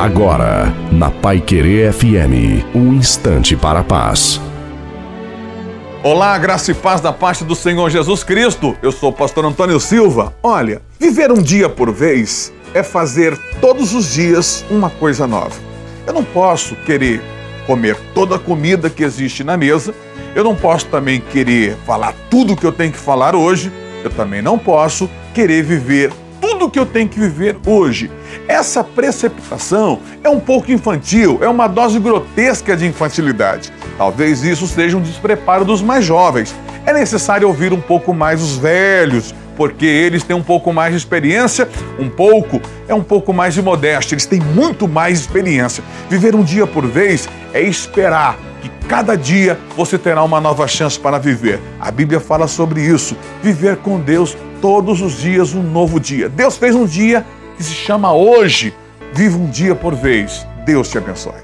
Agora, na Pai Querer FM, um instante para a paz. Olá, graça e paz da parte do Senhor Jesus Cristo. Eu sou o pastor Antônio Silva. Olha, viver um dia por vez é fazer todos os dias uma coisa nova. Eu não posso querer comer toda a comida que existe na mesa. Eu não posso também querer falar tudo que eu tenho que falar hoje. Eu também não posso querer viver tudo que eu tenho que viver hoje. Essa preceptação é um pouco infantil, é uma dose grotesca de infantilidade. Talvez isso seja um despreparo dos mais jovens. É necessário ouvir um pouco mais os velhos, porque eles têm um pouco mais de experiência, um pouco é um pouco mais de modéstia, eles têm muito mais experiência. Viver um dia por vez é esperar que cada dia você terá uma nova chance para viver. A Bíblia fala sobre isso, viver com Deus todos os dias um novo dia. Deus fez um dia que se chama hoje. Viva um dia por vez. Deus te abençoe.